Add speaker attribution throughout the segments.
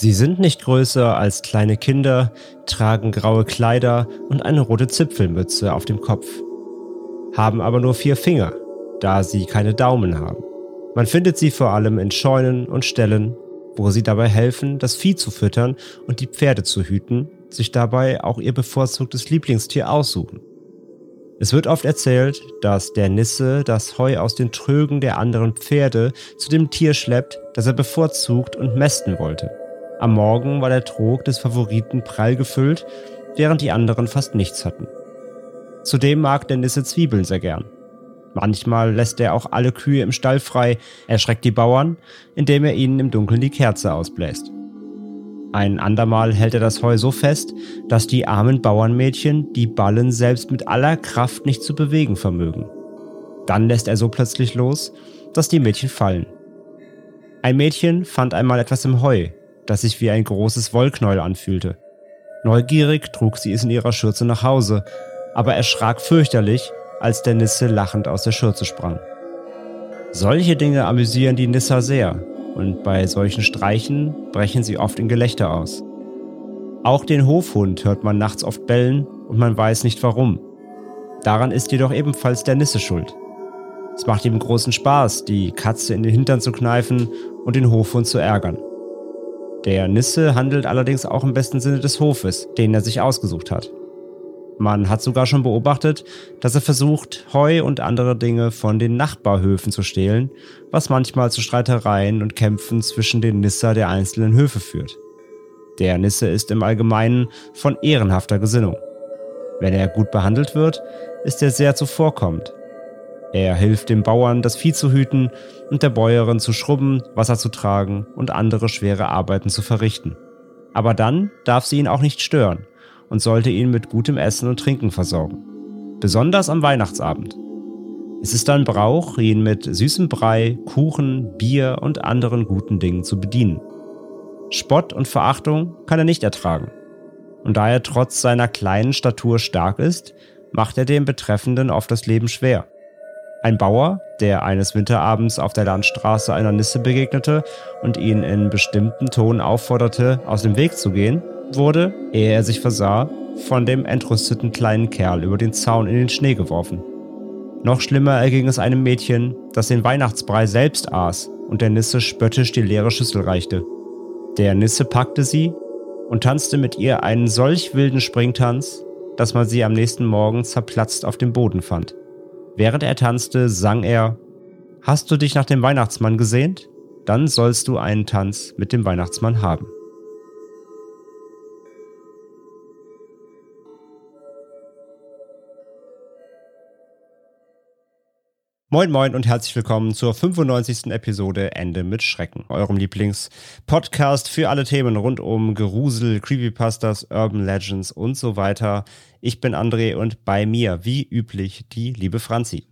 Speaker 1: Sie sind nicht größer als kleine Kinder, tragen graue Kleider und eine rote Zipfelmütze auf dem Kopf, haben aber nur vier Finger, da sie keine Daumen haben. Man findet sie vor allem in Scheunen und Ställen, wo sie dabei helfen, das Vieh zu füttern und die Pferde zu hüten, sich dabei auch ihr bevorzugtes Lieblingstier aussuchen. Es wird oft erzählt, dass der Nisse das Heu aus den Trögen der anderen Pferde zu dem Tier schleppt, das er bevorzugt und mästen wollte. Am Morgen war der Trog des Favoriten prall gefüllt, während die anderen fast nichts hatten. Zudem mag der Nisse Zwiebeln sehr gern. Manchmal lässt er auch alle Kühe im Stall frei, erschreckt die Bauern, indem er ihnen im Dunkeln die Kerze ausbläst. Ein andermal hält er das Heu so fest, dass die armen Bauernmädchen die Ballen selbst mit aller Kraft nicht zu bewegen vermögen. Dann lässt er so plötzlich los, dass die Mädchen fallen. Ein Mädchen fand einmal etwas im Heu, das sich wie ein großes Wollknäuel anfühlte. Neugierig trug sie es in ihrer Schürze nach Hause, aber erschrak fürchterlich, als der Nisse lachend aus der Schürze sprang. Solche Dinge amüsieren die Nisser sehr, und bei solchen Streichen brechen sie oft in Gelächter aus. Auch den Hofhund hört man nachts oft bellen und man weiß nicht warum. Daran ist jedoch ebenfalls der Nisse schuld. Es macht ihm großen Spaß, die Katze in den Hintern zu kneifen und den Hofhund zu ärgern. Der Nisse handelt allerdings auch im besten Sinne des Hofes, den er sich ausgesucht hat. Man hat sogar schon beobachtet, dass er versucht, Heu und andere Dinge von den Nachbarhöfen zu stehlen, was manchmal zu Streitereien und Kämpfen zwischen den Nisser der einzelnen Höfe führt. Der Nisse ist im Allgemeinen von ehrenhafter Gesinnung. Wenn er gut behandelt wird, ist er sehr zuvorkommend. Er hilft dem Bauern, das Vieh zu hüten und der Bäuerin zu schrubben, Wasser zu tragen und andere schwere Arbeiten zu verrichten. Aber dann darf sie ihn auch nicht stören und sollte ihn mit gutem Essen und Trinken versorgen. Besonders am Weihnachtsabend. Es ist ein Brauch, ihn mit süßem Brei, Kuchen, Bier und anderen guten Dingen zu bedienen. Spott und Verachtung kann er nicht ertragen. Und da er trotz seiner kleinen Statur stark ist, macht er dem Betreffenden oft das Leben schwer. Ein Bauer, der eines Winterabends auf der Landstraße einer Nisse begegnete und ihn in bestimmten Ton aufforderte, aus dem Weg zu gehen, wurde, ehe er sich versah, von dem entrüsteten kleinen Kerl über den Zaun in den Schnee geworfen. Noch schlimmer erging es einem Mädchen, das den Weihnachtsbrei selbst aß und der Nisse spöttisch die leere Schüssel reichte. Der Nisse packte sie und tanzte mit ihr einen solch wilden Springtanz, dass man sie am nächsten Morgen zerplatzt auf dem Boden fand. Während er tanzte, sang er Hast du dich nach dem Weihnachtsmann gesehnt? Dann sollst du einen Tanz mit dem Weihnachtsmann haben. Moin Moin und herzlich willkommen zur 95. Episode Ende mit Schrecken, eurem Lieblings-Podcast für alle Themen rund um Gerusel, Creepypastas, Urban Legends und so weiter. Ich bin André und bei mir, wie üblich, die liebe Franzi.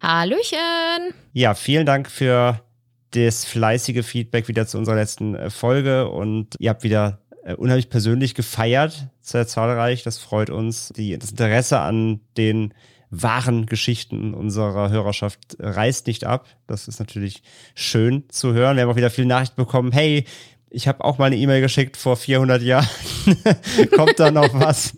Speaker 2: Hallöchen!
Speaker 1: Ja, vielen Dank für das fleißige Feedback wieder zu unserer letzten äh, Folge und ihr habt wieder äh, unheimlich persönlich gefeiert, sehr zahlreich. Das freut uns. Die, das Interesse an den wahren Geschichten unserer Hörerschaft reißt nicht ab. Das ist natürlich schön zu hören. Wir haben auch wieder viele Nachrichten bekommen. Hey, ich habe auch mal eine E-Mail geschickt vor 400 Jahren. kommt da noch was?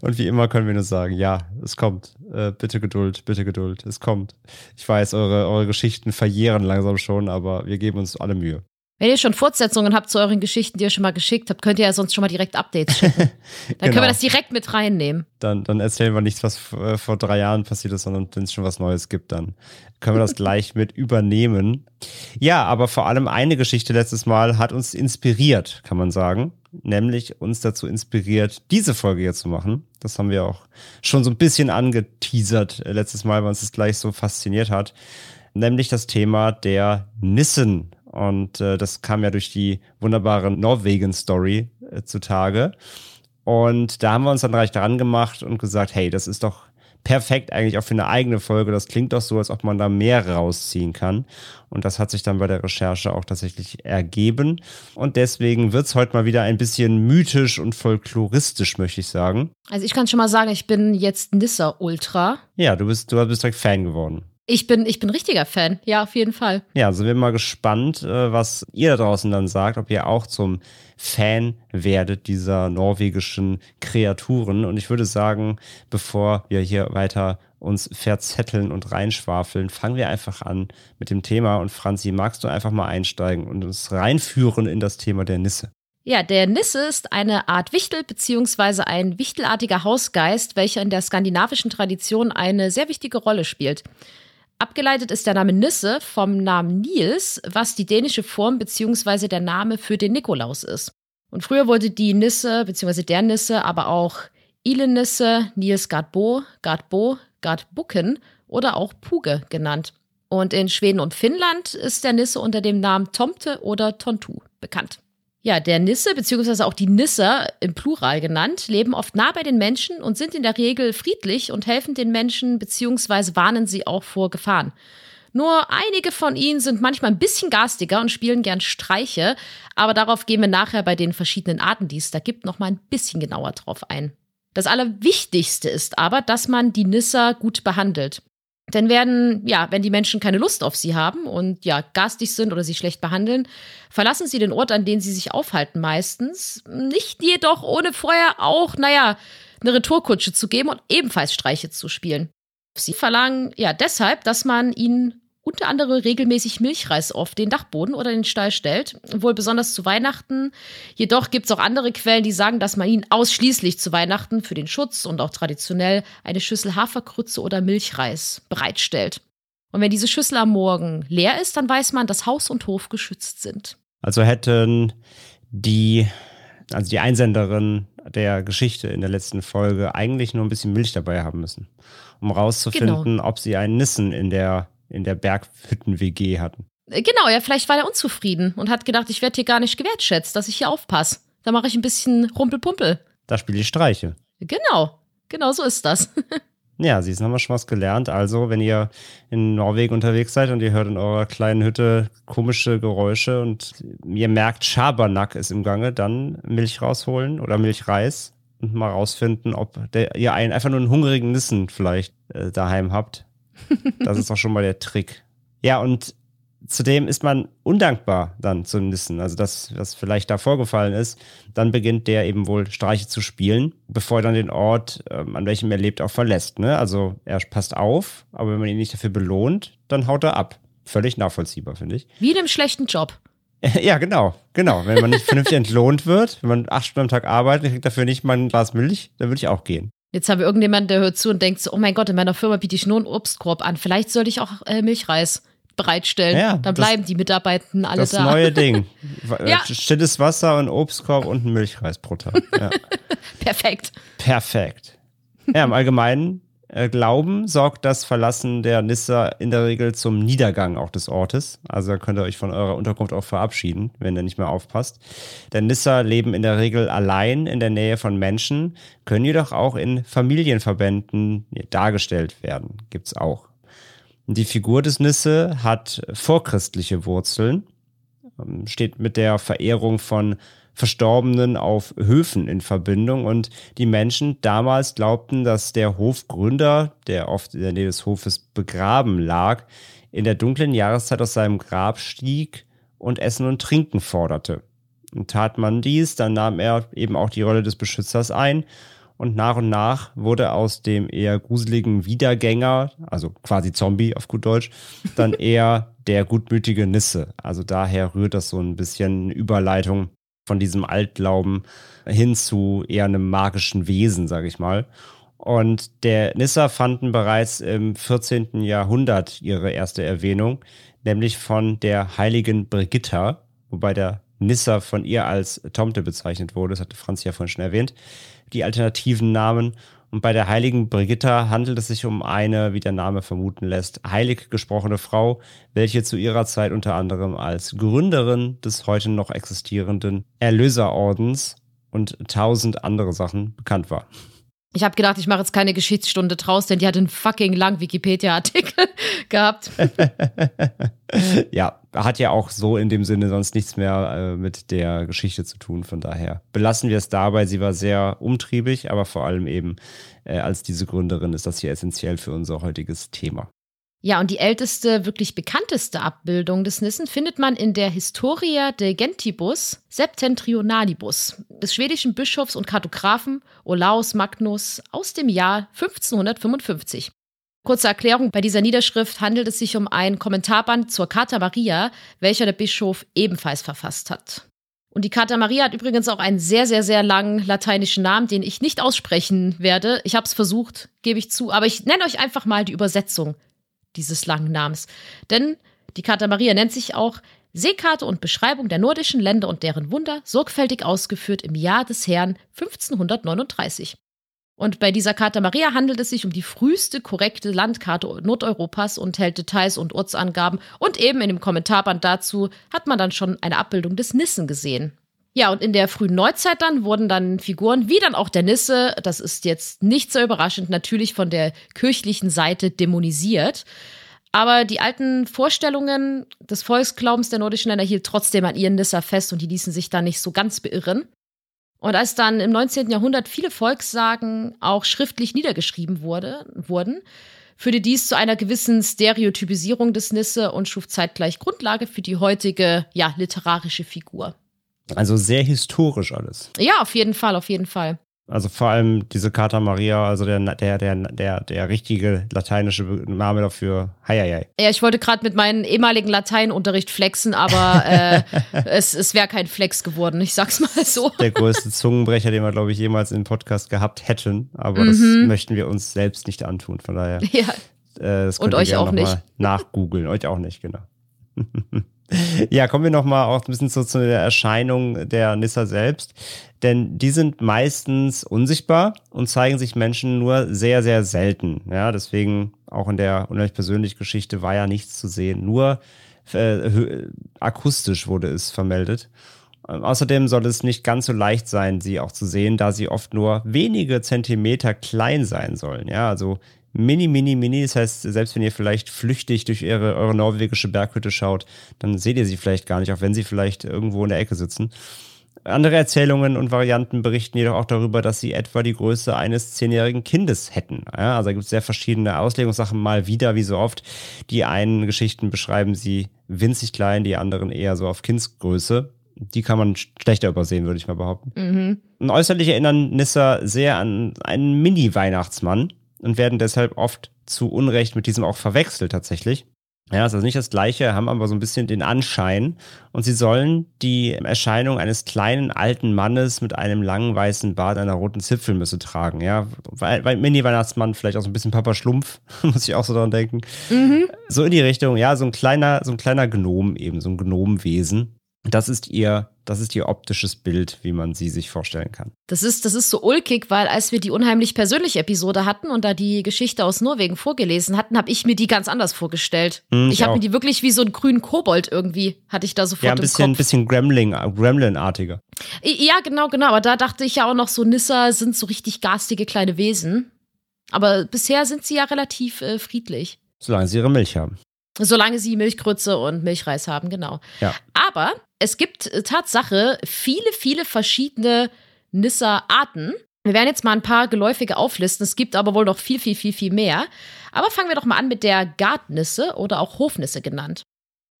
Speaker 1: Und wie immer können wir nur sagen, ja, es kommt. Äh, bitte Geduld, bitte Geduld. Es kommt. Ich weiß, eure, eure Geschichten verjähren langsam schon, aber wir geben uns alle Mühe.
Speaker 2: Wenn ihr schon Fortsetzungen habt zu euren Geschichten, die ihr schon mal geschickt habt, könnt ihr ja sonst schon mal direkt Updates schicken. Dann
Speaker 1: Genau.
Speaker 2: können wir das direkt mit reinnehmen.
Speaker 1: Dann, dann erzählen wir nichts, was äh, vor drei Jahren passiert ist, sondern wenn es schon was Neues gibt, dann können wir das gleich mit übernehmen. Ja, aber vor allem eine Geschichte letztes Mal hat uns inspiriert, kann man sagen. Nämlich uns dazu inspiriert, diese Folge hier zu machen. Das haben wir auch schon so ein bisschen angeteasert äh, letztes Mal, weil uns das gleich so fasziniert hat. Nämlich das Thema der Nissen. Und äh, das kam ja durch die wunderbare Norwegen-Story äh, zutage. Und da haben wir uns dann recht dran gemacht und gesagt, hey, das ist doch perfekt eigentlich auch für eine eigene Folge. Das klingt doch so, als ob man da mehr rausziehen kann. Und das hat sich dann bei der Recherche auch tatsächlich ergeben. Und deswegen wird's heute mal wieder ein bisschen mythisch und folkloristisch, möchte ich sagen.
Speaker 2: Also ich kann schon mal sagen, ich bin jetzt Nissa-Ultra.
Speaker 1: Ja, du bist, du bist direkt Fan geworden.
Speaker 2: Ich bin, ich bin richtiger Fan. Ja, auf jeden Fall.
Speaker 1: Ja, sind wir mal gespannt, äh, was ihr da draußen dann sagt, ob ihr auch zum Fan werdet dieser norwegischen Kreaturen. Und ich würde sagen, bevor wir hier weiter uns verzetteln und reinschwafeln, fangen wir einfach an mit dem Thema. Und Franzi, magst du einfach mal einsteigen und uns reinführen in das Thema der Nisse?
Speaker 2: Ja, der Nisse ist eine Art Wichtel beziehungsweise ein wichtelartiger Hausgeist, welcher in der skandinavischen Tradition eine sehr wichtige Rolle spielt. Abgeleitet ist der Name Nisse vom Namen Nils, was die dänische Form beziehungsweise der Name für den Nikolaus ist. Und früher wurde die Nisse beziehungsweise der Nisse aber auch Ilenisse, Nils Gardbo, Gardbo, Gardbucken oder auch Puge genannt. Und in Schweden und Finnland ist der Nisse unter dem Namen Tomte oder Tontu bekannt. Ja, der Nisse beziehungsweise auch die Nisser im Plural genannt, leben oft nah bei den Menschen und sind in der Regel friedlich und helfen den Menschen beziehungsweise warnen sie auch vor Gefahren. Nur einige von ihnen sind manchmal ein bisschen garstiger und spielen gern Streiche, aber darauf gehen wir nachher bei den verschiedenen Arten, die es da gibt, noch mal ein bisschen genauer drauf ein. Das Allerwichtigste ist aber, dass man die Nisser gut behandelt. Denn werden, ja, wenn die Menschen keine Lust auf sie haben und ja, garstig sind oder sie schlecht behandeln, verlassen sie den Ort, an dem sie sich aufhalten meistens. Nicht jedoch ohne vorher auch, naja, eine Retourkutsche zu geben und ebenfalls Streiche zu spielen. Sie verlangen ja deshalb, dass man ihnen unter anderem regelmäßig Milchreis auf den Dachboden oder den Stall stellt, wohl besonders zu Weihnachten. Jedoch gibt es auch andere Quellen, die sagen, dass man ihnen ausschließlich zu Weihnachten für den Schutz und auch traditionell eine Schüssel Haferkrütze oder Milchreis bereitstellt. Und wenn diese Schüssel am Morgen leer ist, dann weiß man, dass Haus und Hof geschützt sind.
Speaker 1: Also hätten die, also die Einsenderin der Geschichte in der letzten Folge eigentlich nur ein bisschen Milch dabei haben müssen, um rauszufinden, ob sie einen Nissen in der, in der Berghütten-WG hatten.
Speaker 2: Äh, Genau, ja, vielleicht war er unzufrieden und hat gedacht, ich werde hier gar nicht gewertschätzt, dass ich hier aufpasse. Da mache ich ein bisschen Rumpelpumpel.
Speaker 1: Da spiele ich Streiche.
Speaker 2: Genau, genau so ist das.
Speaker 1: Ja, siehst du, haben wir schon was gelernt. Also, wenn ihr in Norwegen unterwegs seid und ihr hört in eurer kleinen Hütte komische Geräusche und ihr merkt, Schabernack ist im Gange, dann Milch rausholen oder Milchreis und mal rausfinden, ob der, ihr einen einfach nur einen hungrigen Nissen vielleicht äh, daheim habt. Das ist doch schon mal der Trick. Ja, und zudem ist man undankbar dann zum Nissen. Also das, was vielleicht da vorgefallen ist, dann beginnt der eben wohl Streiche zu spielen, bevor er dann den Ort, ähm, an welchem er lebt, auch verlässt. Ne? Also er passt auf, aber wenn man ihn nicht dafür belohnt, dann haut er ab. Völlig nachvollziehbar, finde ich.
Speaker 2: Wie in einem schlechten Job.
Speaker 1: Ja, genau, genau. Wenn man nicht vernünftig entlohnt wird, wenn man acht Stunden am Tag arbeitet, kriegt dafür nicht mal ein Glas Milch, dann würde ich auch gehen.
Speaker 2: Jetzt haben wir irgendjemanden, der hört zu und denkt so, oh mein Gott, in meiner Firma biete ich nur einen Obstkorb an. Vielleicht sollte ich auch äh, Milchreis bereitstellen.
Speaker 1: Ja,
Speaker 2: Dann
Speaker 1: das-
Speaker 2: bleiben die Mitarbeitenden alle
Speaker 1: Das
Speaker 2: da.
Speaker 1: neue Ding. Äh,
Speaker 2: Ja.
Speaker 1: Stilles Wasser, ein Obstkorb und ein Milchreis pro Tag. Ja.
Speaker 2: Perfekt.
Speaker 1: Perfekt. Ja, im allgemeinen Glauben sorgt das Verlassen der Nissa in der Regel zum Niedergang auch des Ortes. Also könnt ihr euch von eurer Unterkunft auch verabschieden, wenn ihr nicht mehr aufpasst. Denn Nissa leben in der Regel allein in der Nähe von Menschen, können jedoch auch in Familienverbänden dargestellt werden. Gibt's auch. Die Figur des Nisse hat vorchristliche Wurzeln, ähm, steht mit der Verehrung von Verstorbenen auf Höfen in Verbindung und die Menschen damals glaubten, dass der Hofgründer, der oft in der Nähe des Hofes begraben lag, in der dunklen Jahreszeit aus seinem Grab stieg und Essen und Trinken forderte. Und tat man dies, dann nahm er eben auch die Rolle des Beschützers ein Und nach und nach wurde aus dem eher gruseligen Wiedergänger, also quasi Zombie auf gut Deutsch, dann eher der gutmütige Nisse. Also daher rührt das so ein bisschen Überleitung von diesem Altglauben hin zu eher einem magischen Wesen, sage ich mal. Und der Nissa fanden bereits im 14. Jahrhundert ihre erste Erwähnung, nämlich von der heiligen Brigitta, wobei der Nissa von ihr als Tomte bezeichnet wurde. Das hatte Franz ja vorhin schon erwähnt. Die alternativen Namen. Und bei der heiligen Brigitta handelt es sich um eine, wie der Name vermuten lässt, heilig gesprochene Frau, welche zu ihrer Zeit unter anderem als Gründerin des heute noch existierenden Erlöserordens und tausend andere Sachen bekannt war.
Speaker 2: Ich habe gedacht, ich mache jetzt keine Geschichtsstunde draus, denn die hat einen fucking lang Wikipedia-Artikel gehabt.
Speaker 1: ja, hat ja auch so in dem Sinne sonst nichts mehr äh, mit der Geschichte zu tun. Von daher belassen wir es dabei. Sie war sehr umtriebig, aber vor allem eben äh, als diese Gründerin ist das hier essentiell für unser heutiges Thema.
Speaker 2: Ja, und die älteste, wirklich bekannteste Abbildung des Nissen findet man in der Historia de Gentibus Septentrionalibus des schwedischen Bischofs und Kartografen Olaus Magnus aus dem Jahr 1555. Kurze Erklärung, bei dieser Niederschrift handelt es sich um ein Kommentarband zur Carta Maria, welcher der Bischof ebenfalls verfasst hat. Und die Carta Maria hat übrigens auch einen sehr, sehr, sehr langen lateinischen Namen, den ich nicht aussprechen werde. Ich habe es versucht, gebe ich zu, aber ich nenne euch einfach mal die Übersetzung dieses langen Namens. Denn die Carta Maria nennt sich auch Seekarte und Beschreibung der nordischen Länder und deren Wunder, sorgfältig ausgeführt im Jahr des Herrn 1539. Und bei dieser Carta Maria handelt es sich um die früheste korrekte Landkarte Nordeuropas und hält Details und Ortsangaben. Und eben in dem Kommentarband dazu hat man dann schon eine Abbildung des Nissen gesehen. Ja, und in der frühen Neuzeit dann wurden dann Figuren wie dann auch der Nisse, das ist jetzt nicht so überraschend, natürlich von der kirchlichen Seite dämonisiert. Aber die alten Vorstellungen des Volksglaubens der nordischen Länder hielt trotzdem an ihren Nisser fest und die ließen sich da nicht so ganz beirren. Und als dann im 19. Jahrhundert viele Volkssagen auch schriftlich niedergeschrieben wurde, wurden, führte dies zu einer gewissen Stereotypisierung des Nisse und schuf zeitgleich Grundlage für die heutige, ja, literarische Figur.
Speaker 1: Also sehr historisch alles.
Speaker 2: Ja, auf jeden Fall, auf jeden Fall.
Speaker 1: Also vor allem diese Carta Maria, also der, der, der, der, der richtige lateinische Name dafür. Heieiei.
Speaker 2: Ja, ich wollte gerade mit meinem ehemaligen Lateinunterricht flexen, aber äh, es, es wäre kein Flex geworden, ich sag's mal so.
Speaker 1: Der größte Zungenbrecher, den wir, glaube ich, jemals im Podcast gehabt hätten. Aber mhm. das möchten wir uns selbst nicht antun, von daher.
Speaker 2: Ja.
Speaker 1: Äh,
Speaker 2: Und euch auch nicht.
Speaker 1: Nachgoogeln. euch auch nicht, genau. Ja, kommen wir nochmal auch ein bisschen so zu der Erscheinung der Nissa selbst. Denn die sind meistens unsichtbar und zeigen sich Menschen nur sehr, sehr selten. Ja, deswegen auch in der unheimlich persönlichen Geschichte war ja nichts zu sehen. Nur äh, akustisch wurde es vermeldet. Außerdem soll es nicht ganz so leicht sein, sie auch zu sehen, da sie oft nur wenige Zentimeter klein sein sollen. Ja, also mini, mini, mini. Das heißt, selbst wenn ihr vielleicht flüchtig durch eure, eure norwegische Berghütte schaut, dann seht ihr sie vielleicht gar nicht, auch wenn sie vielleicht irgendwo in der Ecke sitzen. Andere Erzählungen und Varianten berichten jedoch auch darüber, dass sie etwa die Größe eines zehnjährigen Kindes hätten. Ja, also da gibt es sehr verschiedene Auslegungssachen, mal wieder, wie so oft. Die einen Geschichten beschreiben sie winzig klein, die anderen eher so auf Kindsgröße. Die kann man schlechter übersehen, würde ich mal behaupten. Mhm. Und äußerlich erinnern Nissa sehr an einen Mini-Weihnachtsmann, und werden deshalb oft zu Unrecht mit diesem auch verwechselt tatsächlich. Ja, ist also nicht das gleiche, haben aber so ein bisschen den Anschein. Und sie sollen die Erscheinung eines kleinen alten Mannes mit einem langen weißen Bart, einer roten Zipfelmüsse tragen. Ja, weil, Mini-Weihnachtsmann vielleicht auch so ein bisschen Papa Schlumpf, muss ich auch so daran denken. Mhm. So in die Richtung, ja, so ein kleiner, so ein kleiner Gnom eben, so ein Gnomwesen. Das ist ihr, das ist ihr optisches Bild, wie man sie sich vorstellen kann.
Speaker 2: Das ist, das ist so ulkig, weil als wir die unheimlich persönliche Episode hatten und da die Geschichte aus Norwegen vorgelesen hatten, habe ich mir die ganz anders vorgestellt. Hm, ich, ich habe mir die wirklich wie so einen grünen Kobold irgendwie, hatte ich da sofort
Speaker 1: ja, ein bisschen,
Speaker 2: im
Speaker 1: Kopf. bisschen Gremlin, Gremlin-artiger.
Speaker 2: Ja, genau, genau. Aber da dachte ich ja auch noch so, Nissa sind so richtig garstige kleine Wesen. Aber bisher sind sie ja relativ äh, friedlich.
Speaker 1: Solange sie ihre Milch haben.
Speaker 2: Solange sie Milchgrütze und Milchreis haben, genau.
Speaker 1: Ja.
Speaker 2: Aber es gibt äh, Tatsache viele, viele verschiedene Nissa-Arten. Wir werden jetzt mal ein paar geläufige auflisten. Es gibt aber wohl noch viel, viel, viel, viel mehr. Aber fangen wir doch mal an mit der Gartnisse oder auch Hofnisse genannt.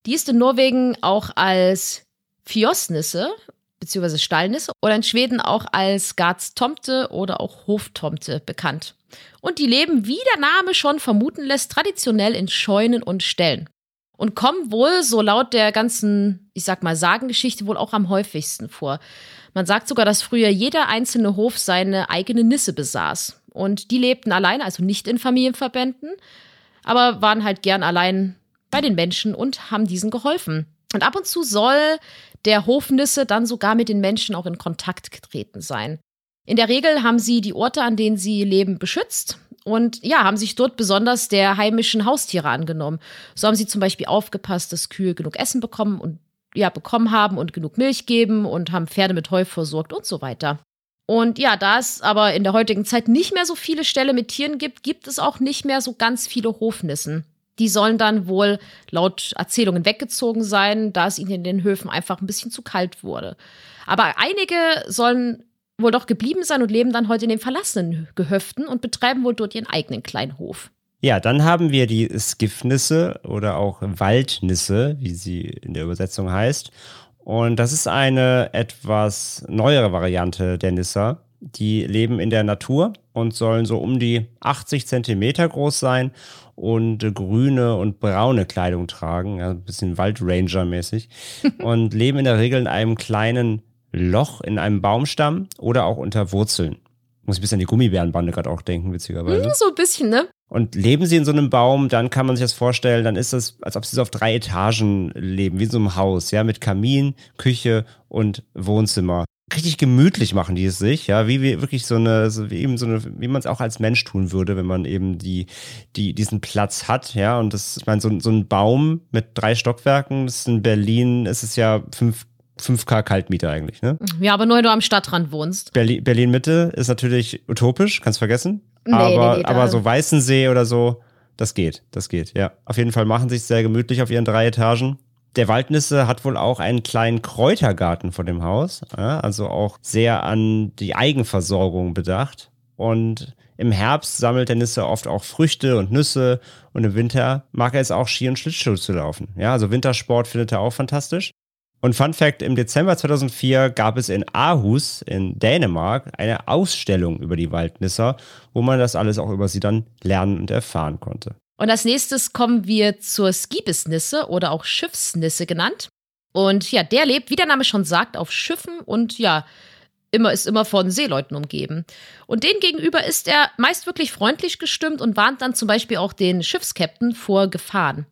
Speaker 2: Die ist in Norwegen auch als Fjosnisse bzw. Stallnisse oder in Schweden auch als Garztomte oder auch Hoftomte bekannt. Und die leben, wie der Name schon vermuten lässt, traditionell in Scheunen und Ställen. Und kommen wohl, so laut der ganzen, ich sag mal, Sagengeschichte, wohl auch am häufigsten vor. Man sagt sogar, dass früher jeder einzelne Hof seine eigene Nisse besaß. Und die lebten alleine, also nicht in Familienverbänden, aber waren halt gern allein bei den Menschen und haben diesen geholfen. Und ab und zu soll der Hofnisse dann sogar mit den Menschen auch in Kontakt getreten sein. In der Regel haben sie die Orte, an denen sie leben, beschützt und ja, haben sich dort besonders der heimischen Haustiere angenommen. So haben sie zum Beispiel aufgepasst, dass Kühe genug Essen bekommen und ja, bekommen haben und genug Milch geben und haben Pferde mit Heu versorgt und so weiter. Und ja, da es aber in der heutigen Zeit nicht mehr so viele Ställe mit Tieren gibt, gibt es auch nicht mehr so ganz viele Hofnissen. Die sollen dann wohl laut Erzählungen weggezogen sein, da es ihnen in den Höfen einfach ein bisschen zu kalt wurde. Aber einige sollen wohl doch geblieben sein und leben dann heute in den verlassenen Gehöften und betreiben wohl dort ihren eigenen kleinen Hof.
Speaker 1: Ja, dann haben wir die Skiffnisse oder auch Waldnisse, wie sie in der Übersetzung heißt. Und das ist eine etwas neuere Variante der Nisser. Die leben in der Natur und sollen so um die 80 Zentimeter groß sein und grüne und braune Kleidung tragen, ja, ein bisschen Waldranger-mäßig und leben in der Regel in einem kleinen Loch in einem Baumstamm oder auch unter Wurzeln. Muss ich ein bisschen an die Gummibärenbande gerade auch denken, witzigerweise.
Speaker 2: Hm, so ein bisschen, ne?
Speaker 1: Und leben sie in so einem Baum, dann kann man sich das vorstellen, dann ist das, als ob sie so auf drei Etagen leben, wie in so einem Haus, ja, mit Kamin, Küche und Wohnzimmer. Richtig gemütlich machen die es sich, ja, wie, wie wirklich so eine, so wie eben so eine, wie man es auch als Mensch tun würde, wenn man eben die, die, diesen Platz hat, ja, und das, ich meine, so, so ein Baum mit drei Stockwerken, das ist in Berlin, ist es ja fünf 5K Kaltmiete eigentlich, ne?
Speaker 2: Ja, aber nur wenn du am Stadtrand wohnst.
Speaker 1: Berlin, Berlin Mitte ist natürlich utopisch, kannst vergessen.
Speaker 2: Nee,
Speaker 1: aber,
Speaker 2: nee, nee,
Speaker 1: aber so Weißensee oder so, das geht, das geht, ja. Auf jeden Fall machen sich sehr gemütlich auf ihren drei Etagen. Der Waldnisse hat wohl auch einen kleinen Kräutergarten vor dem Haus, ja, also auch sehr an die Eigenversorgung bedacht. Und im Herbst sammelt der Nisse oft auch Früchte und Nüsse und im Winter mag er es auch Ski- und Schlittschuh zu laufen. Ja, also Wintersport findet er auch fantastisch. Und Fun Fact: Im Dezember 2004 gab es in Aarhus in Dänemark eine Ausstellung über die Waldnisser, wo man das alles auch über sie dann lernen und erfahren konnte.
Speaker 2: Und als nächstes kommen wir zur Skibisnisse oder auch Schiffsnisse genannt. Und ja, der lebt, wie der Name schon sagt, auf Schiffen und ja, immer ist immer von Seeleuten umgeben. Und denen gegenüber ist er meist wirklich freundlich gestimmt und warnt dann zum Beispiel auch den Schiffskapitän vor Gefahren.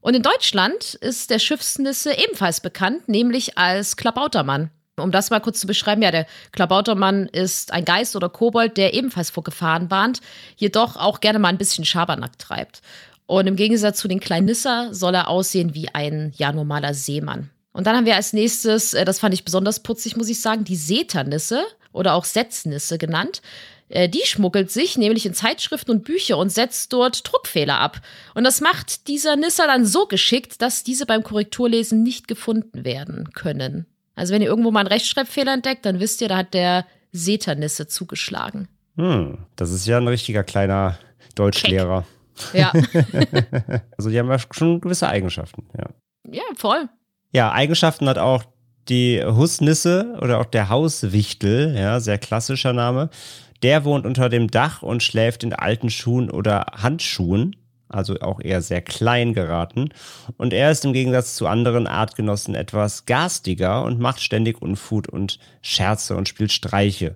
Speaker 2: Und in Deutschland ist der Schiffsnisse ebenfalls bekannt, nämlich als Klabautermann. Um das mal kurz zu beschreiben, ja, der Klabautermann ist ein Geist oder Kobold, der ebenfalls vor Gefahren warnt, jedoch auch gerne mal ein bisschen Schabernack treibt. Und im Gegensatz zu den kleinen Nisser soll er aussehen wie ein ja normaler Seemann. Und dann haben wir als nächstes, äh, das fand ich besonders putzig, muss ich sagen, die Seternisse oder auch Setznisse genannt. Äh, Die schmuggelt sich nämlich in Zeitschriften und Bücher und setzt dort Druckfehler ab. Und das macht dieser Nisser dann so geschickt, dass diese beim Korrekturlesen nicht gefunden werden können. Also wenn ihr irgendwo mal einen Rechtschreibfehler entdeckt, dann wisst ihr, da hat der Seternisse zugeschlagen.
Speaker 1: Hm, das ist ja ein richtiger kleiner Deutschlehrer.
Speaker 2: Ja,
Speaker 1: Also die haben ja schon gewisse Eigenschaften, ja.
Speaker 2: ja voll.
Speaker 1: Ja, Eigenschaften hat auch die Husnisse oder auch der Hauswichtel, ja, sehr klassischer Name. Der wohnt unter dem Dach und schläft in alten Schuhen oder Handschuhen, also auch eher sehr klein geraten. Und er ist im Gegensatz zu anderen Artgenossen etwas garstiger und macht ständig Unfut und Scherze und spielt Streiche.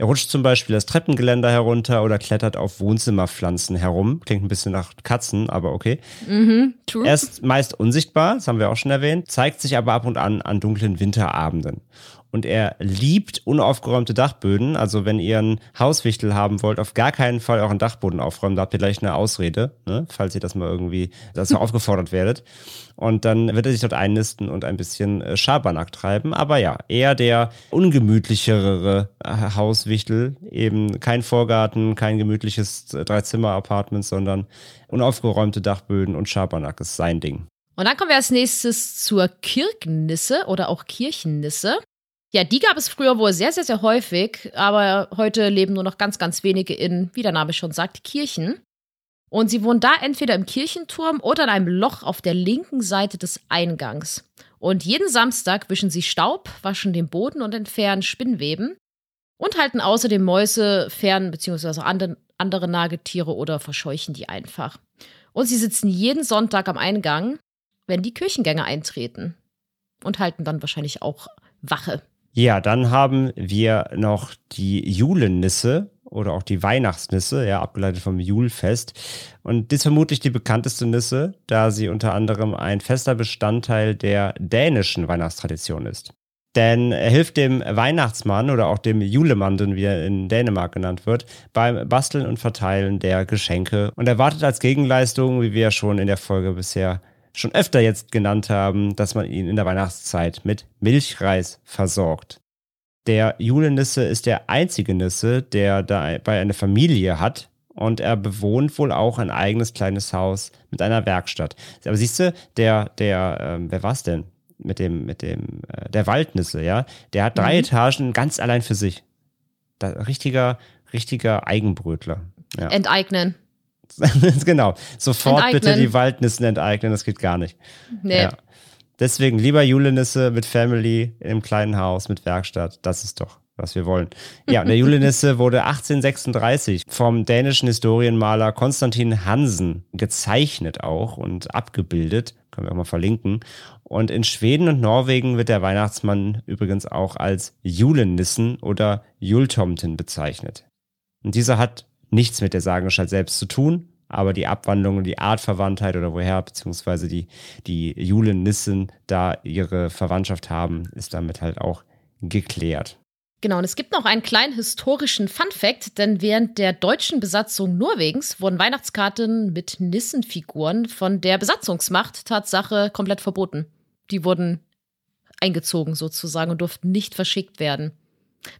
Speaker 1: Er rutscht zum Beispiel das Treppengeländer herunter oder klettert auf Wohnzimmerpflanzen herum. Klingt ein bisschen nach Katzen, aber okay.
Speaker 2: Mhm, true.
Speaker 1: Er ist meist unsichtbar, das haben wir auch schon erwähnt, zeigt sich aber ab und an an dunklen Winterabenden. Und er liebt unaufgeräumte Dachböden. Also wenn ihr einen Hauswichtel haben wollt, auf gar keinen Fall euren Dachboden aufräumen. Da habt ihr gleich eine Ausrede, ne? falls ihr das mal irgendwie, dazu aufgefordert werdet. Und dann wird er sich dort einnisten und ein bisschen äh, Schabernack treiben. Aber ja, eher der ungemütlichere äh, Hauswichtel. Eben kein Vorgarten, kein gemütliches äh, Dreizimmer-Apartment, sondern unaufgeräumte Dachböden und Schabernack ist sein Ding.
Speaker 2: Und dann kommen wir als nächstes zur Kirkennisse oder auch Kirchennisse. Ja, die gab es früher wohl sehr, sehr, sehr häufig, aber heute leben nur noch ganz, ganz wenige in, wie der Name schon sagt, Kirchen. Und sie wohnen da entweder im Kirchenturm oder in einem Loch auf der linken Seite des Eingangs. Und jeden Samstag wischen sie Staub, waschen den Boden und entfernen Spinnweben und halten außerdem Mäuse fern bzw. Andere, andere Nagetiere oder verscheuchen die einfach. Und sie sitzen jeden Sonntag am Eingang, wenn die Kirchengänger eintreten und halten dann wahrscheinlich auch Wache.
Speaker 1: Ja, dann haben wir noch die Julennisse oder auch die Weihnachtsnisse, ja, abgeleitet vom Julfest. Und ist vermutlich die bekannteste Nisse, da sie unter anderem ein fester Bestandteil der dänischen Weihnachtstradition ist. Denn er hilft dem Weihnachtsmann oder auch dem Julemanden, wie er in Dänemark genannt wird, beim Basteln und Verteilen der Geschenke und erwartet als Gegenleistung, wie wir schon in der Folge bisher schon öfter jetzt genannt haben, dass man ihn in der Weihnachtszeit mit Milchreis versorgt. Der Julenisse ist der einzige Nisse, der da bei einer Familie hat und er bewohnt wohl auch ein eigenes kleines Haus mit einer Werkstatt. Aber siehst du, der, der, ähm, wer war's denn? mit dem, mit dem, äh, der Waldnisse, ja, der hat drei mhm. Etagen ganz allein für sich. Da, richtiger, richtiger Eigenbrötler. Ja.
Speaker 2: Enteignen.
Speaker 1: genau. Sofort enteignen. bitte die Waldnissen enteignen, das geht gar nicht. Nee. Ja. Deswegen lieber Julenisse mit Family einem kleinen Haus mit Werkstatt. Das ist doch, was wir wollen. Ja, und der Julenisse wurde 1836 vom dänischen Historienmaler Konstantin Hansen gezeichnet auch und abgebildet. Können wir auch mal verlinken. Und in Schweden und Norwegen wird der Weihnachtsmann übrigens auch als Julenissen oder Jultomten bezeichnet. Und dieser hat nichts mit der Sagengestalt selbst zu tun, aber die Abwandlung und die Artverwandtheit oder woher beziehungsweise die, die Julenissen da ihre Verwandtschaft haben, ist damit halt auch geklärt.
Speaker 2: Genau, und es gibt noch einen kleinen historischen Fun-Fact, denn während der deutschen Besatzung Norwegens wurden Weihnachtskarten mit Nissenfiguren von der Besatzungsmacht Tatsache komplett verboten. Die wurden eingezogen sozusagen und durften nicht verschickt werden.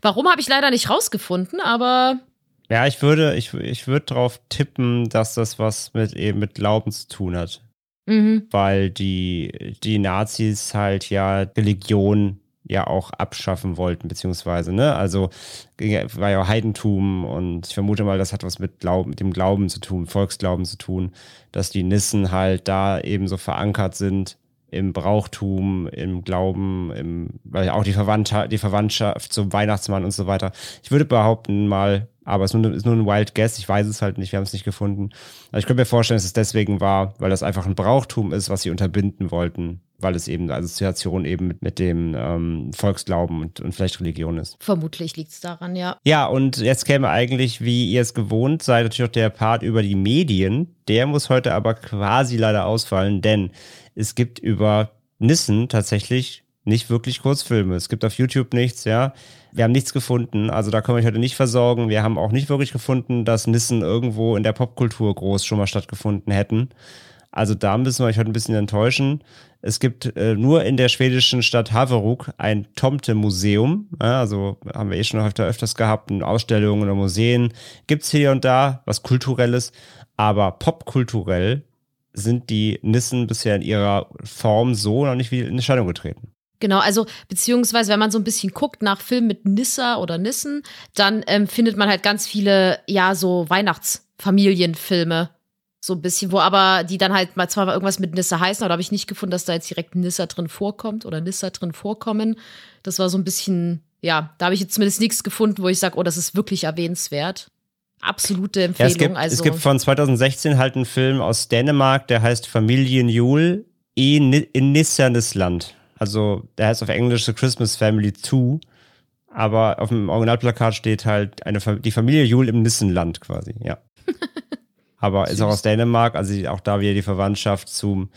Speaker 2: Warum habe ich leider nicht rausgefunden, aber.
Speaker 1: Ja, ich würde, ich, ich würde darauf tippen, dass das was mit eben mit Glauben zu tun hat. Mhm. Weil die, die Nazis halt ja Religion ja auch abschaffen wollten, beziehungsweise, ne, also war ja Heidentum und ich vermute mal, das hat was mit, Glauben, mit dem Glauben zu tun, Volksglauben zu tun, dass die Nissen halt da eben so verankert sind im Brauchtum, im Glauben, im, weil auch die Verwandtschaft, die Verwandtschaft zum Weihnachtsmann und so weiter. Ich würde behaupten mal, aber es ist nur, ist nur ein Wild Guess, ich weiß es halt nicht, wir haben es nicht gefunden. Aber ich könnte mir vorstellen, dass es deswegen war, weil das einfach ein Brauchtum ist, was sie unterbinden wollten, weil es eben eine Assoziation eben mit, mit dem ähm, Volksglauben und, und vielleicht Religion ist.
Speaker 2: Vermutlich liegt es daran, ja.
Speaker 1: Ja, und jetzt käme eigentlich, wie ihr es gewohnt seid, natürlich auch der Part über die Medien. Der muss heute aber quasi leider ausfallen, denn es gibt über Nissen tatsächlich nicht wirklich Kurzfilme. Es gibt auf YouTube nichts, ja. Wir haben nichts gefunden, also da können wir euch heute nicht versorgen. Wir haben auch nicht wirklich gefunden, dass Nissen irgendwo in der Popkultur groß schon mal stattgefunden hätten. Also da müssen wir euch heute ein bisschen enttäuschen. Es gibt äh, nur in der schwedischen Stadt Haveruk ein Tomte-Museum. Ja, also haben wir eh schon öfter, öfters gehabt, Ausstellungen oder Museen. Gibt es hier und da was Kulturelles, aber popkulturell sind die Nissen bisher in ihrer Form so noch nicht in Erscheinung getreten.
Speaker 2: Genau, also beziehungsweise wenn man so ein bisschen guckt nach Filmen mit Nissa oder Nissen, dann ähm, findet man halt ganz viele, ja, so Weihnachtsfamilienfilme. So ein bisschen, wo aber die dann halt mal zwar irgendwas mit Nissa heißen, aber habe ich nicht gefunden, dass da jetzt direkt Nissa drin vorkommt oder Nissa drin vorkommen. Das war so ein bisschen, ja, da habe ich jetzt zumindest nichts gefunden, wo ich sage, oh, das ist wirklich erwähnenswert absolute Empfehlung. Ja,
Speaker 1: es, gibt,
Speaker 2: also
Speaker 1: es gibt von 2016 halt einen Film aus Dänemark, der heißt Familienjul in, in Nissernesland. Also der heißt auf Englisch The Christmas Family 2. Aber auf dem Originalplakat steht halt eine, die Familie Jul im Nissenland quasi, ja. aber ist auch aus Dänemark, also auch da wieder die Verwandtschaft zum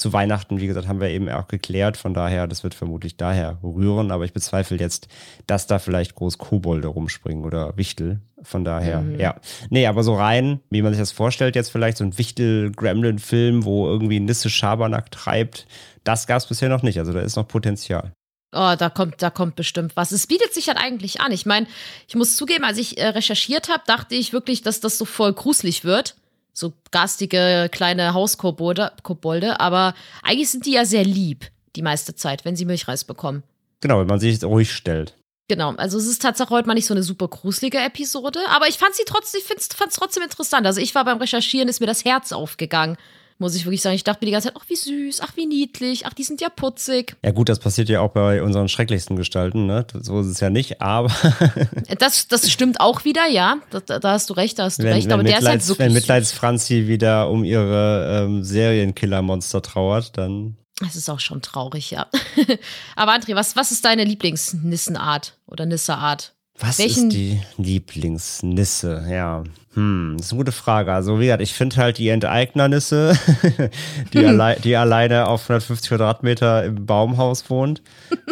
Speaker 1: zu Weihnachten, wie gesagt, haben wir eben auch geklärt. Von daher, das wird vermutlich daher rühren. Aber ich bezweifle jetzt, dass da vielleicht groß Kobolde rumspringen oder Wichtel. Von daher, mhm. ja. Nee, aber so rein, wie man sich das vorstellt, jetzt vielleicht so ein Wichtel-Gremlin-Film, wo irgendwie Nisse Schabernack treibt, das gab es bisher noch nicht. Also da ist noch Potenzial.
Speaker 2: Oh, da kommt, da kommt bestimmt was. Es bietet sich halt eigentlich an. Ich meine, ich muss zugeben, als ich äh, recherchiert habe, dachte ich wirklich, dass das so voll gruselig wird so garstige kleine Hauskobolde, aber eigentlich sind die ja sehr lieb die meiste Zeit, wenn sie Milchreis bekommen.
Speaker 1: Genau, wenn man sich ruhig stellt.
Speaker 2: Genau, also es ist tatsächlich heute mal nicht so eine super gruselige Episode, aber ich fand sie trotzdem, ich fand es trotzdem interessant. Also ich war beim Recherchieren, ist mir das Herz aufgegangen, muss ich wirklich sagen. Ich dachte mir die ganze Zeit, ach wie süß, ach wie niedlich, ach die sind ja putzig.
Speaker 1: Ja gut, das passiert ja auch bei unseren schrecklichsten Gestalten, ne? So ist es ja nicht, aber
Speaker 2: Das, das stimmt auch wieder, ja. Da, da hast du recht, da hast du
Speaker 1: wenn,
Speaker 2: recht.
Speaker 1: wenn,
Speaker 2: Aber der ist halt
Speaker 1: Mitleids,
Speaker 2: wirklich.
Speaker 1: wenn Mitleids-Franzi wieder um ihre ähm, Serienkiller-Monster trauert, dann
Speaker 2: Es ist auch schon traurig, ja. Aber André, was, was ist deine Lieblingsnissenart oder Nisseart?
Speaker 1: Was
Speaker 2: Welchen-
Speaker 1: ist die Lieblingsnisse? Ja, hm, das ist eine gute Frage. Also wie gesagt, ich finde halt die Enteignernisse, die, allei die alleine auf 150 Quadratmeter im Baumhaus wohnt,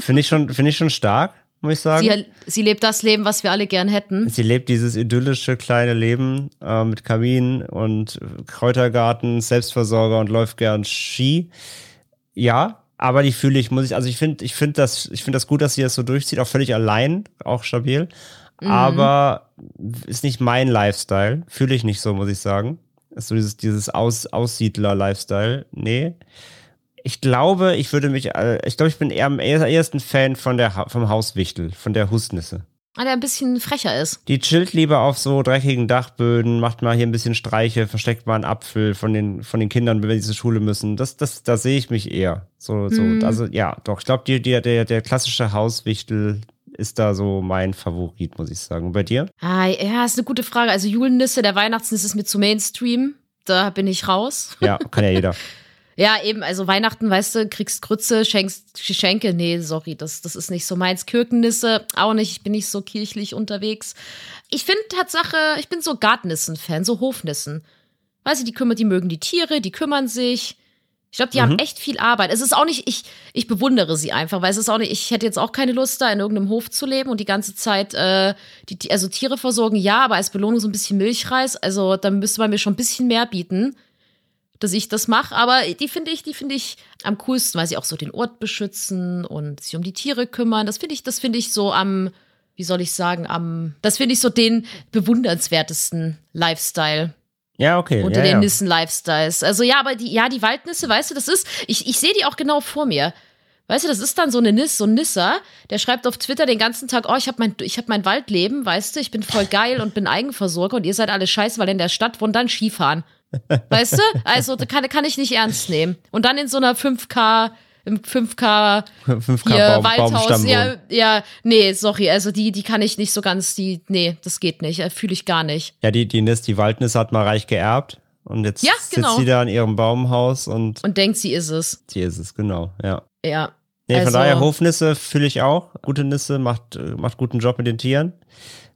Speaker 1: finde ich schon, finde ich schon stark, muss ich sagen.
Speaker 2: Sie, sie lebt das Leben, was wir alle gern hätten.
Speaker 1: Sie lebt dieses idyllische kleine Leben äh, mit Kamin und Kräutergarten, Selbstversorger und läuft gern Ski. Ja, aber die fühle ich, muss ich, also ich finde, ich finde das, ich finde das gut, dass sie das so durchzieht, auch völlig allein, auch stabil. Aber ist nicht mein Lifestyle. Fühle ich nicht so, muss ich sagen. Ist so dieses, dieses Aus, Aussiedler-Lifestyle. Nee. Ich glaube, ich würde mich, äh, ich glaube, ich bin eher am ehesten Fan von der, vom Hauswichtel, von der Hustnisse.
Speaker 2: Ah, der ein bisschen frecher ist.
Speaker 1: Die chillt lieber auf so dreckigen Dachböden, macht mal hier ein bisschen Streiche, versteckt mal einen Apfel von den, von den Kindern, wenn sie zur Schule müssen. Das, das, da sehe ich mich eher. So, so, also ja, doch. Ich glaube, die, die, der, der klassische Hauswichtel ist da so mein Favorit, muss ich sagen. Und bei dir?
Speaker 2: Ah, ja, ist eine gute Frage. Also Julennisse, der Weihnachtsnisse ist mir zu Mainstream. Da bin ich raus.
Speaker 1: Ja, kann ja jeder.
Speaker 2: Ja, eben, also Weihnachten, weißt du, kriegst Grütze, schenkst Geschenke. Nee, sorry, das, das ist nicht so meins. Kirkennisse auch nicht, ich bin nicht so kirchlich unterwegs. Ich finde Tatsache, ich bin so Gartennissen-Fan, so Hofnissen. Weißt du, die kümmern, die mögen die Tiere, die kümmern sich. Ich glaube, die haben echt viel Arbeit. Es ist auch nicht, ich, ich bewundere sie einfach, weil es ist auch nicht, ich hätte jetzt auch keine Lust, da in irgendeinem Hof zu leben und die ganze Zeit, äh, die, die, also Tiere versorgen, ja, aber als Belohnung so ein bisschen Milchreis. Also da müsste man mir schon ein bisschen mehr bieten dass ich das mache, aber die finde ich, die finde ich am coolsten, weil sie auch so den Ort beschützen und sich um die Tiere kümmern. Das finde ich, das finde ich so am, wie soll ich sagen, am, das finde ich so den bewundernswertesten Lifestyle
Speaker 1: Ja, okay.
Speaker 2: unter
Speaker 1: ja,
Speaker 2: den
Speaker 1: ja.
Speaker 2: Nissen-Lifestyles. Also ja, aber die, ja, die Waldnisse, weißt du, das ist, ich, ich sehe die auch genau vor mir. Weißt du, das ist dann so eine Niss, so ein Nisser, der schreibt auf Twitter den ganzen Tag, oh, ich habe mein, ich hab mein Waldleben, weißt du, ich bin voll geil und bin Eigenversorger und ihr seid alle scheiße, weil ihr in der Stadt wohnt, dann Skifahren. Weißt du? Also, da kann, kann ich nicht ernst nehmen. Und dann in so einer 5K, im 5K
Speaker 1: 5K
Speaker 2: hier
Speaker 1: Baum,
Speaker 2: Waldhaus. Ja, ja, nee, sorry, also die, die kann ich nicht so ganz, die, nee, das geht nicht, äh, fühle ich gar nicht.
Speaker 1: Ja, die, die Nis, die Waldnisse hat mal reich geerbt. Und jetzt
Speaker 2: Ja, genau.
Speaker 1: sitzt sie da in ihrem Baumhaus und
Speaker 2: Und denkt, sie ist es.
Speaker 1: sie ist es, genau, ja.
Speaker 2: Ja.
Speaker 1: Nee, von
Speaker 2: Also-
Speaker 1: daher Hofnisse fühle ich auch. Gute Nisse macht, äh, macht guten Job mit den Tieren.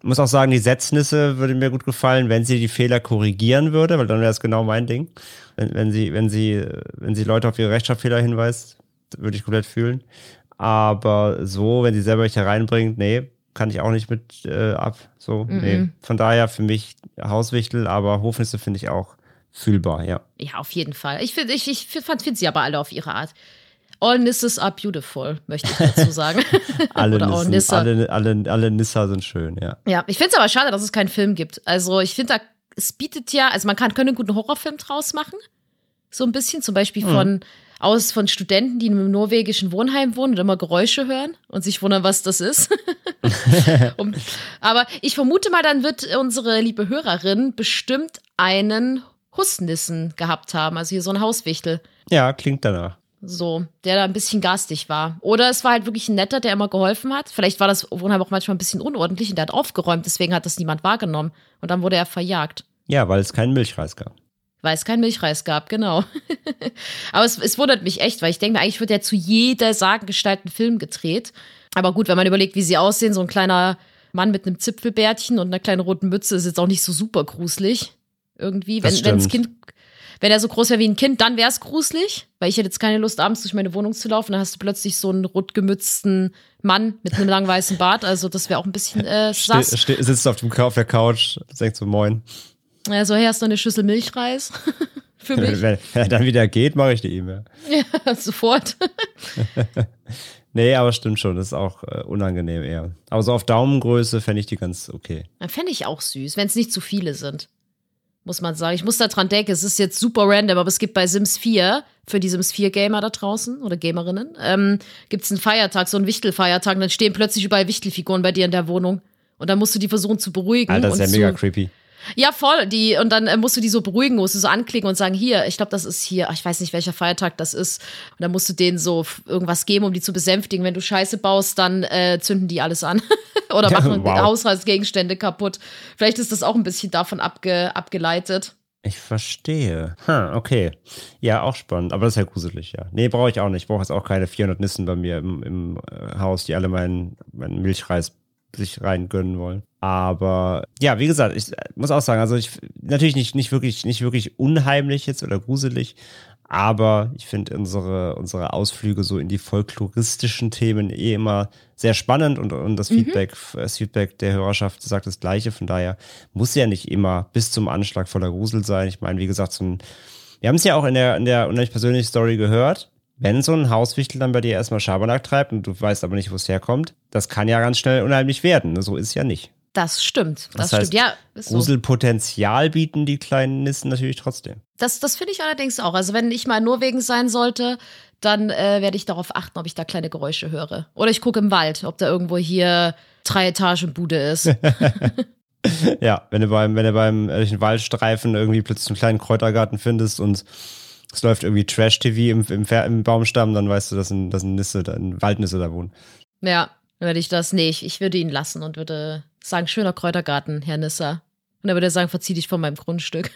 Speaker 1: Muss auch sagen, die Setznisse würde mir gut gefallen, wenn sie die Fehler korrigieren würde, weil dann wäre es genau mein Ding. Wenn, wenn sie, wenn sie, wenn sie Leute auf ihre Rechtschreibfehler hinweist, würde ich komplett fühlen. Aber so, wenn sie selber welche reinbringt, nee, kann ich auch nicht mit äh, ab. So, nee. Von daher für mich Hauswichtel, aber Hofnisse finde ich auch fühlbar, ja.
Speaker 2: Ja, auf jeden Fall. Ich finde ich, ich find, find sie aber alle auf ihre Art. All Nisses are beautiful, möchte ich dazu sagen.
Speaker 1: Alle,
Speaker 2: Oder all
Speaker 1: Nissen,
Speaker 2: Nissa.
Speaker 1: alle, alle, alle Nissa sind schön, ja.
Speaker 2: Ja, ich finde es aber schade, dass es keinen Film gibt. Also ich finde, es bietet ja, also man kann, könnte einen guten Horrorfilm draus machen. So ein bisschen, zum Beispiel von aus von Studenten, die in einem norwegischen Wohnheim wohnen und immer Geräusche hören und sich wundern, was das ist. um, aber ich vermute mal, dann wird unsere liebe Hörerin bestimmt einen Hustnissen gehabt haben, also hier so ein Hauswichtel.
Speaker 1: Ja, klingt danach.
Speaker 2: So, der da ein bisschen garstig war. Oder es war halt wirklich ein netter, der immer geholfen hat. Vielleicht war das Wohnheim auch manchmal ein bisschen unordentlich und der hat aufgeräumt, deswegen hat das niemand wahrgenommen. Und dann wurde er verjagt.
Speaker 1: Ja, weil es keinen Milchreis gab.
Speaker 2: Weil es keinen Milchreis gab, genau. Aber es, es wundert mich echt, weil ich denke mir, eigentlich wird der zu jeder Sagengestalt ein Film gedreht. Aber gut, wenn man überlegt, wie sie aussehen, so ein kleiner Mann mit einem Zipfelbärtchen und einer kleinen roten Mütze ist jetzt auch nicht so super gruselig. Irgendwie.
Speaker 1: Das
Speaker 2: Wenn, wenn das. Kind, wenn er so groß wäre wie ein Kind, dann wäre es gruselig, weil ich hätte jetzt keine Lust, abends durch meine Wohnung zu laufen. Dann hast du plötzlich so einen rotgemützten Mann mit einem langen weißen Bart. Also, das wäre auch ein bisschen äh,
Speaker 1: Ste
Speaker 2: sass.
Speaker 1: ste sitzt auf, dem, auf der Couch, sagt so Moin.
Speaker 2: Also, hier hast du eine Schüssel Milchreis. Für mich.
Speaker 1: Wenn, er dann wieder geht, mache ich die E-Mail.
Speaker 2: Sofort.
Speaker 1: Nee, aber stimmt schon, das ist auch äh, unangenehm eher. Aber so auf Daumengröße fände ich die ganz okay.
Speaker 2: Dann fände ich auch süß, wenn es nicht zu viele sind. Muss man sagen. Ich muss da dran denken, es ist jetzt super random, aber es gibt bei Sims 4, für die Sims 4 Gamer da draußen oder Gamerinnen, ähm, gibt es einen Feiertag, so einen Wichtelfeiertag, und dann stehen plötzlich überall Wichtelfiguren bei dir in der Wohnung. Und dann musst du die versuchen zu beruhigen.
Speaker 1: Alter, das ist ja mega creepy.
Speaker 2: Ja, voll. Die, und dann äh, musst du die so beruhigen, musst du so anklicken und sagen, hier, ich glaube, das ist hier, ich weiß nicht, welcher Feiertag das ist. Und dann musst du denen so irgendwas geben, um die zu besänftigen. Wenn du Scheiße baust, dann äh, zünden die alles an. Oder machen
Speaker 1: Wow.
Speaker 2: Haushaltsgegenstände kaputt. Vielleicht ist das auch ein bisschen davon abge, abgeleitet.
Speaker 1: Ich verstehe. Ha, okay. Ja, auch spannend. Aber das ist ja gruselig, ja. Nee, brauche ich auch nicht. Ich brauche jetzt auch keine 400 Nissen bei mir im, im äh, Haus, die alle meinen, meinen Milchreis sich reingönnen wollen. Aber ja, wie gesagt, ich muss auch sagen, also ich natürlich nicht, nicht wirklich, nicht wirklich unheimlich jetzt oder gruselig, aber ich finde unsere, unsere Ausflüge so in die folkloristischen Themen eh immer sehr spannend und, und das Feedback, das Feedback der Hörerschaft sagt das Gleiche. Von daher muss ja nicht immer bis zum Anschlag voller Grusel sein. Ich meine, wie gesagt, so ein, wir haben es ja auch in der, in der unheimlich persönlichen Story gehört. Wenn so ein Hauswichtel dann bei dir erstmal Schabernack treibt und du weißt aber nicht, wo es herkommt, das kann ja ganz schnell unheimlich werden. So ist es ja nicht.
Speaker 2: Das stimmt. Das,
Speaker 1: Das heißt,
Speaker 2: stimmt. Ja, ist so.
Speaker 1: Gruselpotenzial bieten die kleinen Nissen natürlich trotzdem.
Speaker 2: Das, das finde ich allerdings auch. Also, wenn ich mal in Norwegen sein sollte, dann äh, werde ich darauf achten, ob ich da kleine Geräusche höre. Oder ich gucke im Wald, ob da irgendwo hier drei Etagen Bude ist.
Speaker 1: Ja, wenn du beim, wenn du beim äh, durch den Waldstreifen irgendwie plötzlich einen kleinen Kräutergarten findest und es läuft irgendwie Trash-TV im, im, im Baumstamm, dann weißt du, dass ein, dass ein Nisse, da- ein Waldnisse da wohnen.
Speaker 2: ja, dann werde ich das. Nee, ich, würde ihn lassen und würde sagen, schöner Kräutergarten, Herr Nisser. Und er würde sagen, verzieh dich von meinem Grundstück.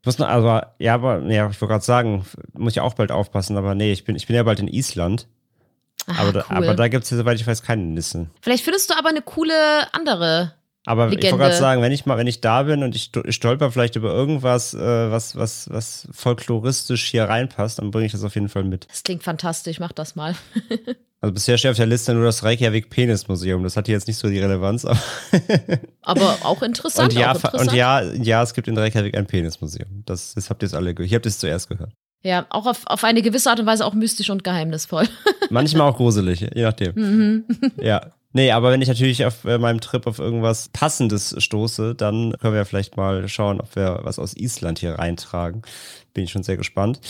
Speaker 1: Ich muss noch, aber, ja, aber, ja, ich wollte gerade sagen, muss ich auch bald aufpassen, aber nee, ich bin, ich bin ja bald in Island.
Speaker 2: Ah,
Speaker 1: aber, da, aber da gibt es ja, soweit ich weiß, keine Nissen.
Speaker 2: Vielleicht findest du aber eine coole andere.
Speaker 1: Aber ich
Speaker 2: Legende.
Speaker 1: wollte gerade sagen, wenn ich mal, wenn ich da bin und ich sto- stolper vielleicht über irgendwas, äh, was, was, was folkloristisch hier reinpasst, dann bringe ich das auf jeden Fall mit.
Speaker 2: Das klingt fantastisch, mach das mal.
Speaker 1: Also bisher steht auf der Liste nur das Reykjavik Penis Museum. Das hat hier jetzt nicht so die Relevanz. Aber
Speaker 2: Aber auch interessant.
Speaker 1: und, ja,
Speaker 2: interessant.
Speaker 1: und ja, ja, es gibt in Reykjavik ein Penis Museum. Das, das habt ihr jetzt alle gehört. Ihr habt es zuerst gehört.
Speaker 2: Ja, auch auf, auf eine gewisse Art und Weise auch mystisch und geheimnisvoll.
Speaker 1: Manchmal auch gruselig, je nachdem.
Speaker 2: Mhm.
Speaker 1: Ja. Nee, aber wenn ich natürlich auf äh, meinem Trip auf irgendwas Passendes stoße, dann können wir ja vielleicht mal schauen, ob wir was aus Island hier reintragen. Bin ich schon sehr gespannt.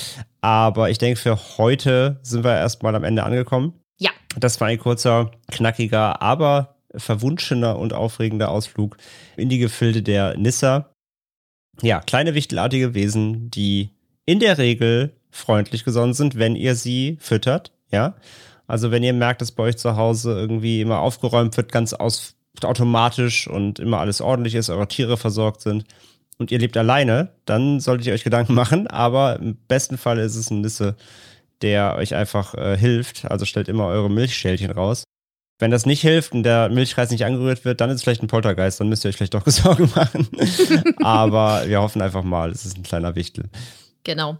Speaker 1: Aber ich denke, für heute sind wir erstmal am Ende angekommen.
Speaker 2: Ja.
Speaker 1: Das war ein kurzer, knackiger, aber verwunschener und aufregender Ausflug in die Gefilde der Nissa. Ja, kleine wichtelartige Wesen, die in der Regel freundlich gesonnen sind, wenn ihr sie füttert. Ja, also wenn ihr merkt, dass bei euch zu Hause irgendwie immer aufgeräumt wird, ganz aus automatisch und immer alles ordentlich ist, eure Tiere versorgt sind und ihr lebt alleine, dann solltet ihr euch Gedanken machen. Aber im besten Fall ist es ein Nisse, der euch einfach äh, hilft. Also stellt immer eure Milchschälchen raus. Wenn das nicht hilft und der Milchreis nicht angerührt wird, dann ist es vielleicht ein Poltergeist, dann müsst ihr euch vielleicht doch Sorgen machen. Aber wir hoffen einfach mal, es ist ein kleiner Wichtel.
Speaker 2: Genau.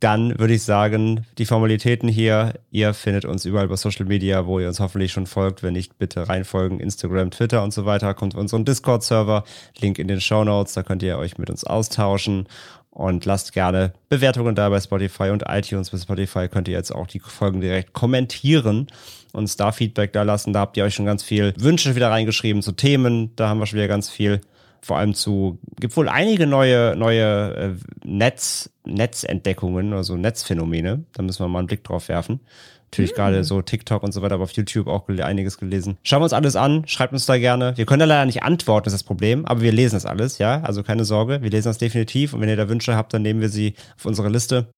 Speaker 1: Dann würde ich sagen, die Formalitäten hier, ihr findet uns überall bei Social Media, wo ihr uns hoffentlich schon folgt. Wenn nicht, bitte reinfolgen, Instagram, Twitter und so weiter. Kommt auf unseren Discord-Server, Link in den Show Notes, da könnt ihr euch mit uns austauschen. Und lasst gerne Bewertungen da bei Spotify und iTunes. Bei Spotify könnt ihr jetzt auch die Folgen direkt kommentieren und da Feedback da lassen. Da habt ihr euch schon ganz viel Wünsche wieder reingeschrieben zu Themen. Da haben wir schon wieder ganz viel vor allem zu, gibt wohl einige neue, neue äh, Netz, Netzentdeckungen, also Netzphänomene. Da müssen wir mal einen Blick drauf werfen. Natürlich gerade so TikTok und so weiter, aber auf YouTube auch einiges gelesen. Schauen wir uns alles an, schreibt uns da gerne. Wir können da leider nicht antworten, ist das Problem, aber wir lesen das alles, ja. Also keine Sorge, wir lesen das definitiv und wenn ihr da Wünsche habt, dann nehmen wir sie auf unsere Liste.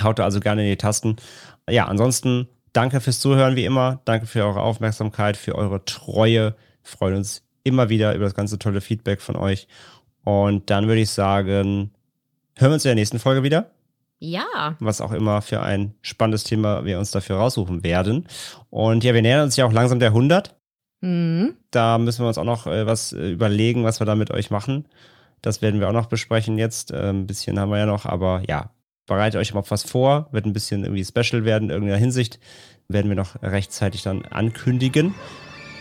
Speaker 1: Haut da also gerne in die Tasten. Ja, ansonsten danke fürs Zuhören wie immer. Danke für eure Aufmerksamkeit, für eure Treue. Wir freuen uns immer wieder über das ganze tolle Feedback von euch. Und dann würde ich sagen, hören wir uns in der nächsten Folge wieder.
Speaker 2: Ja.
Speaker 1: Was auch immer für ein spannendes Thema wir uns dafür raussuchen werden. Und ja, wir nähern uns ja auch langsam der 100.
Speaker 2: Mhm.
Speaker 1: Da müssen wir uns auch noch äh, was äh, überlegen, was wir da mit euch machen. Das werden wir auch noch besprechen jetzt. Äh, ein bisschen haben wir ja noch, aber ja, bereitet euch mal auf was vor. Wird ein bisschen irgendwie special werden in irgendeiner Hinsicht. Werden wir noch rechtzeitig dann ankündigen.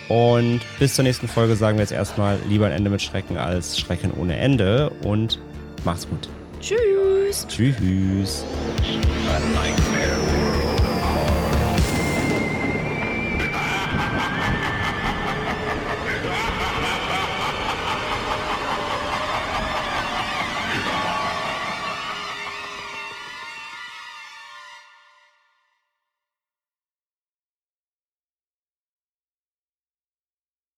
Speaker 1: Und bis zur nächsten Folge sagen wir jetzt erstmal lieber ein Ende mit Schrecken als Schrecken ohne Ende. Und macht's gut.
Speaker 2: Tschüss.
Speaker 1: Tschüss.